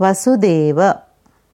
Vasudeva.